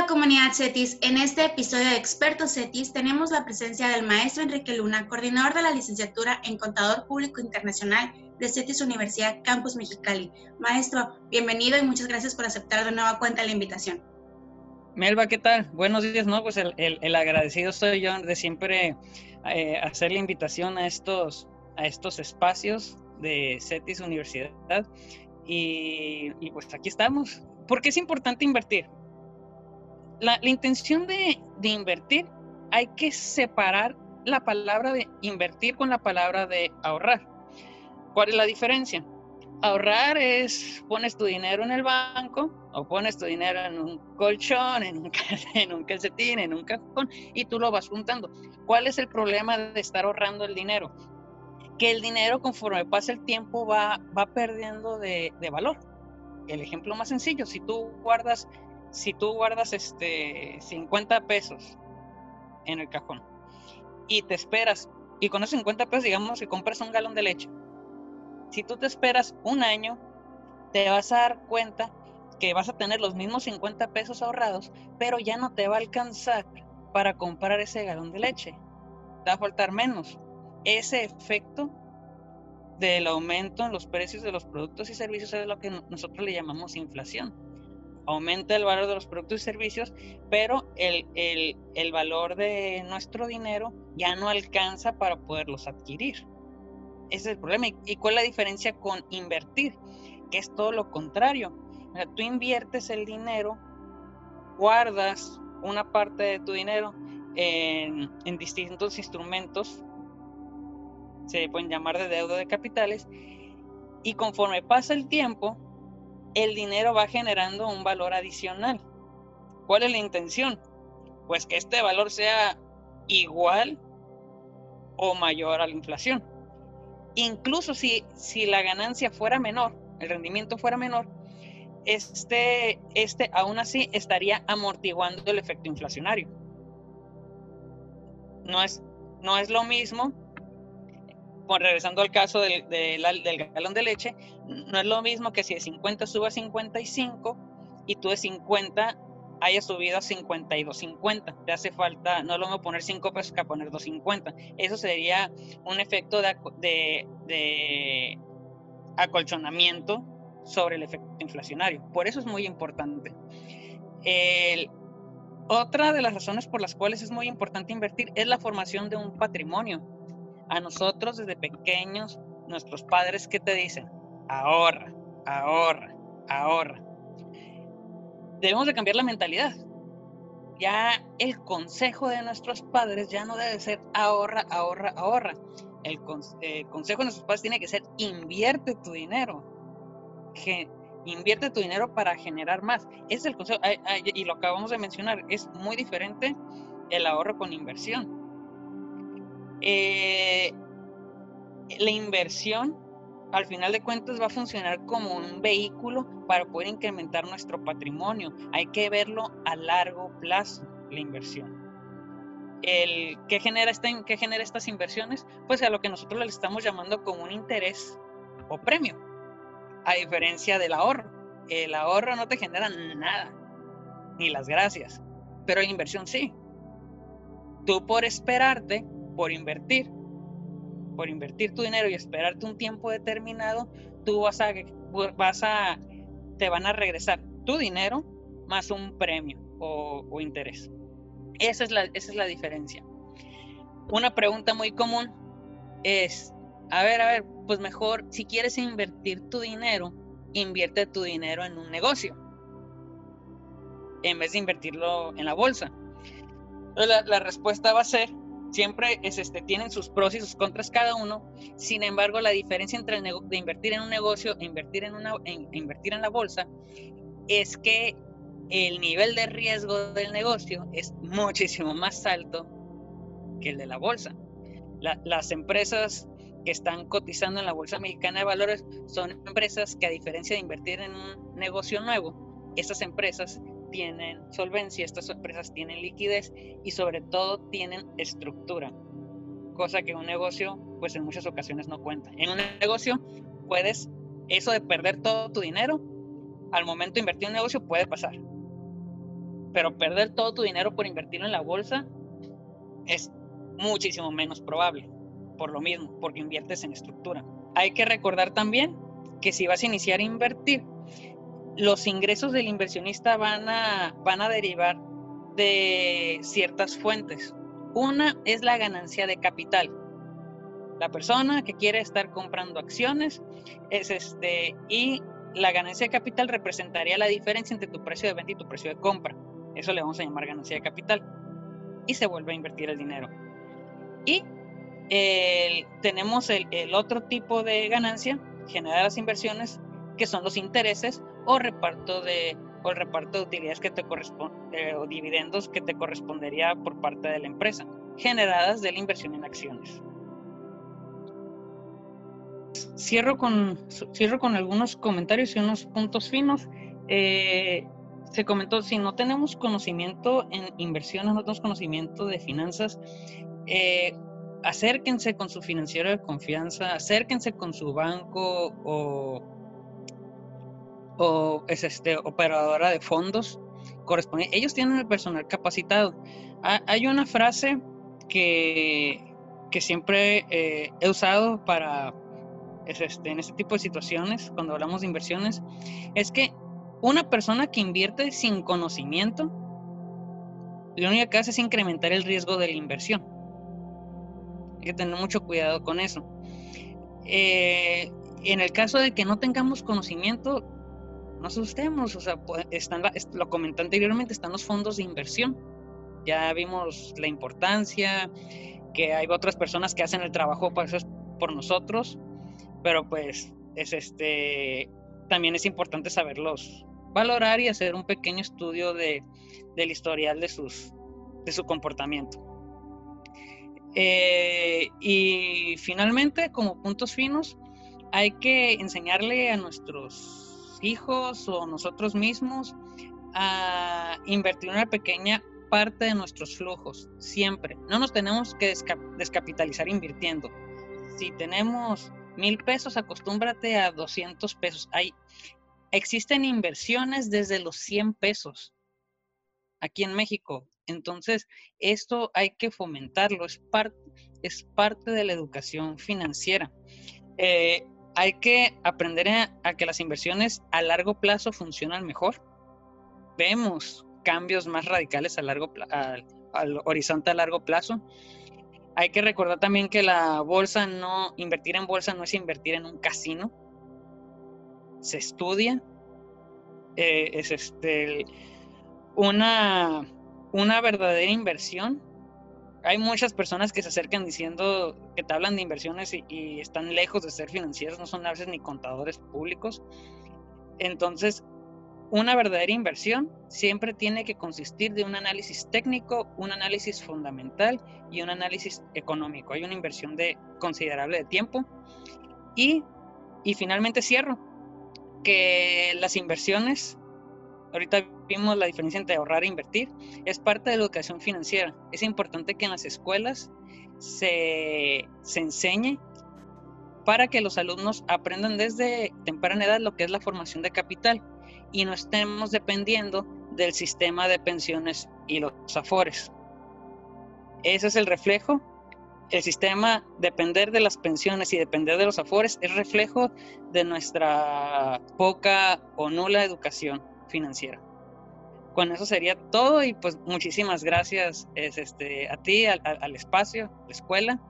Hola comunidad CETIS, en este episodio de Expertos CETIS tenemos la presencia del maestro Enrique Luna, coordinador de la licenciatura en Contador Público Internacional de CETIS Universidad Campus Mexicali. Maestro, bienvenido y muchas gracias por aceptar de nueva cuenta la invitación. Melba, ¿qué tal? Buenos días, ¿no? Pues el, agradecido soy yo de siempre eh, hacer la invitación a estos, a estos espacios de CETIS Universidad y, y pues aquí estamos. ¿Por qué es importante invertir? La, intención de, invertir, hay que separar la palabra de invertir con la palabra de ahorrar. ¿Cuál es la diferencia? Ahorrar es pones tu dinero en el banco o pones tu dinero en un colchón, en un, en un calcetín, en un cajón y tú lo vas juntando. ¿Cuál es el problema de estar ahorrando el dinero? Que el dinero conforme pasa el tiempo va, va perdiendo de, de valor. El ejemplo más sencillo, si tú guardas si tú guardas este 50 pesos en el cajón y te esperas, y con esos 50 pesos digamos que compras un galón de leche, si tú te esperas un año, te vas a dar cuenta que vas a tener los mismos 50 pesos ahorrados, pero ya no te va a alcanzar para comprar ese galón de leche. Te va a faltar menos. Ese efecto del aumento en los precios de los productos y servicios es lo que nosotros le llamamos inflación aumenta el valor de los productos y servicios, pero el, el, valor de nuestro dinero ya no alcanza para poderlos adquirir. Ese es el problema. ¿Y cuál es la diferencia con invertir? Que es todo lo contrario. tú inviertes el dinero, guardas una parte de tu dinero en, en distintos instrumentos, se pueden llamar de deuda de capitales, y conforme pasa el tiempo, el dinero va generando un valor adicional. ¿Cuál es la intención? Pues que este valor sea igual o mayor a la inflación. Incluso si, si la ganancia fuera menor, el rendimiento fuera menor, este, este aún así estaría amortiguando el efecto inflacionario. No es, no es lo mismo regresando al caso del, galón de leche, no es lo mismo que si de 50 suba a 55 y tú de 50 hayas subido a 52.50. Te hace falta, no lo mismo poner 5 pesos que poner 2.50. Eso sería un efecto de, acolchonamiento sobre el efecto inflacionario. Por eso es muy importante. otra de las razones por las cuales es muy importante invertir es la formación de un patrimonio a nosotros desde pequeños, nuestros padres, ¿qué te dicen? Ahorra, ahorra, ahorra. Debemos de cambiar la mentalidad. Ya el consejo de nuestros padres ya no debe ser ahorra, ahorra, ahorra. El, consejo de nuestros padres tiene que ser invierte tu dinero. Que, invierte tu dinero para generar más. Ese es el consejo. Y lo acabamos de mencionar. Es muy diferente el ahorro con inversión. Eh, la inversión, al final de cuentas, va a funcionar como un vehículo para poder incrementar nuestro patrimonio. Hay que verlo a largo plazo, la inversión. El, ¿qué, genera esta, ¿Qué genera estas inversiones? Pues a lo que nosotros le estamos llamando como un interés o premio, a diferencia del ahorro. El ahorro no te genera nada, ni las gracias, pero la inversión sí. Tú por esperarte por invertir, por invertir tu dinero y esperarte un tiempo determinado, tú vas a, vas a, te van a regresar tu dinero más un premio o, interés. Esa es, la, esa es la diferencia. Una pregunta muy común es, a ver, a ver, pues mejor, si quieres invertir tu dinero, invierte tu dinero en un negocio, en vez de invertirlo en la bolsa. La, la respuesta va a ser, siempre es, este, tienen sus pros y sus contras cada uno. Sin embargo, la diferencia entre de invertir en un negocio e invertir en, una, invertir en la bolsa es que el nivel de riesgo del negocio es muchísimo más alto que el de la bolsa. las empresas que están cotizando en la Bolsa Mexicana de Valores son empresas que a diferencia de invertir en un negocio nuevo, esas empresas tienen solvencia, estas empresas tienen liquidez y sobre todo tienen estructura, cosa que un negocio pues en muchas ocasiones no cuenta. En un negocio puedes, eso de perder todo tu dinero, al momento de invertir en un negocio puede pasar. pero perder todo tu dinero por invertirlo en la bolsa es muchísimo menos probable, por lo mismo, porque inviertes en estructura. Hay que recordar también que si vas a iniciar a invertir, los ingresos del inversionista van a, van a derivar de ciertas fuentes. Una es la ganancia de capital. La persona que quiere estar comprando acciones es este y la ganancia de capital representaría la diferencia entre tu precio de venta y tu precio de compra. Eso le vamos a llamar ganancia de capital. Y se vuelve a invertir el dinero. Y tenemos el, otro tipo de ganancia generada de las inversiones, que son los intereses o reparto de o el reparto de utilidades que te corresponde eh, o dividendos que te correspondería por parte de la empresa, generadas de la inversión en acciones. Cierro con, cierro con algunos comentarios y unos puntos finos. Eh, se comentó, si no tenemos conocimiento en inversiones, no tenemos conocimiento de finanzas, eh, acérquense con su financiero de confianza, acérquense con su banco o, o es este, operadora de fondos correspondiente. Ellos tienen el personal capacitado. hay una frase que, que siempre eh, he usado para este, en este tipo de situaciones, cuando hablamos de inversiones, es que una persona que invierte sin conocimiento, lo único que hace es incrementar el riesgo de la inversión. Hay que tener mucho cuidado con eso. Eh, en el caso de que no tengamos conocimiento, no asustemos, o sea, están, lo comenté anteriormente, están los fondos de inversión. Ya vimos la importancia, que hay otras personas que hacen el trabajo por, por nosotros, pero pues es este, también es importante saberlos valorar y hacer un pequeño estudio de, del historial de, sus, de su comportamiento. Eh, y finalmente, como puntos finos, hay que enseñarle a nuestros hijos o nosotros mismos a invertir una pequeña parte de nuestros flujos, siempre. No nos tenemos que descapitalizar invirtiendo. Si tenemos mil pesos, acostúmbrate a 200 pesos. Hay, existen inversiones desde los 100 pesos aquí en México. Entonces, esto hay que fomentarlo, es, parte es parte de la educación financiera. Eh, hay que aprender a, que las inversiones a largo plazo funcionan mejor. Vemos cambios más radicales a largo al, horizonte a largo plazo. Hay que recordar también que la bolsa no, invertir en bolsa no es invertir en un casino. Se estudia. Eh, es este, una verdadera inversión. Hay muchas personas que se acercan diciendo que te hablan de inversiones y, están lejos de ser financieros, no son a veces ni contadores públicos. Entonces, una verdadera inversión siempre tiene que consistir de un análisis técnico, un análisis fundamental y un análisis económico. Hay una inversión de considerable de tiempo. Y, y finalmente cierro, que las inversiones Ahorita vimos la diferencia entre ahorrar e invertir. Es parte de la educación financiera. Es importante que en las escuelas se, se enseñe para que los alumnos aprendan desde temprana edad lo que es la formación de capital y no estemos dependiendo del sistema de pensiones y los afores. Ese es el reflejo. El sistema, depender de las pensiones y depender de los afores, es reflejo de nuestra poca o nula educación financiera. Con eso sería todo y pues muchísimas gracias es, este, a ti, al, al espacio, la escuela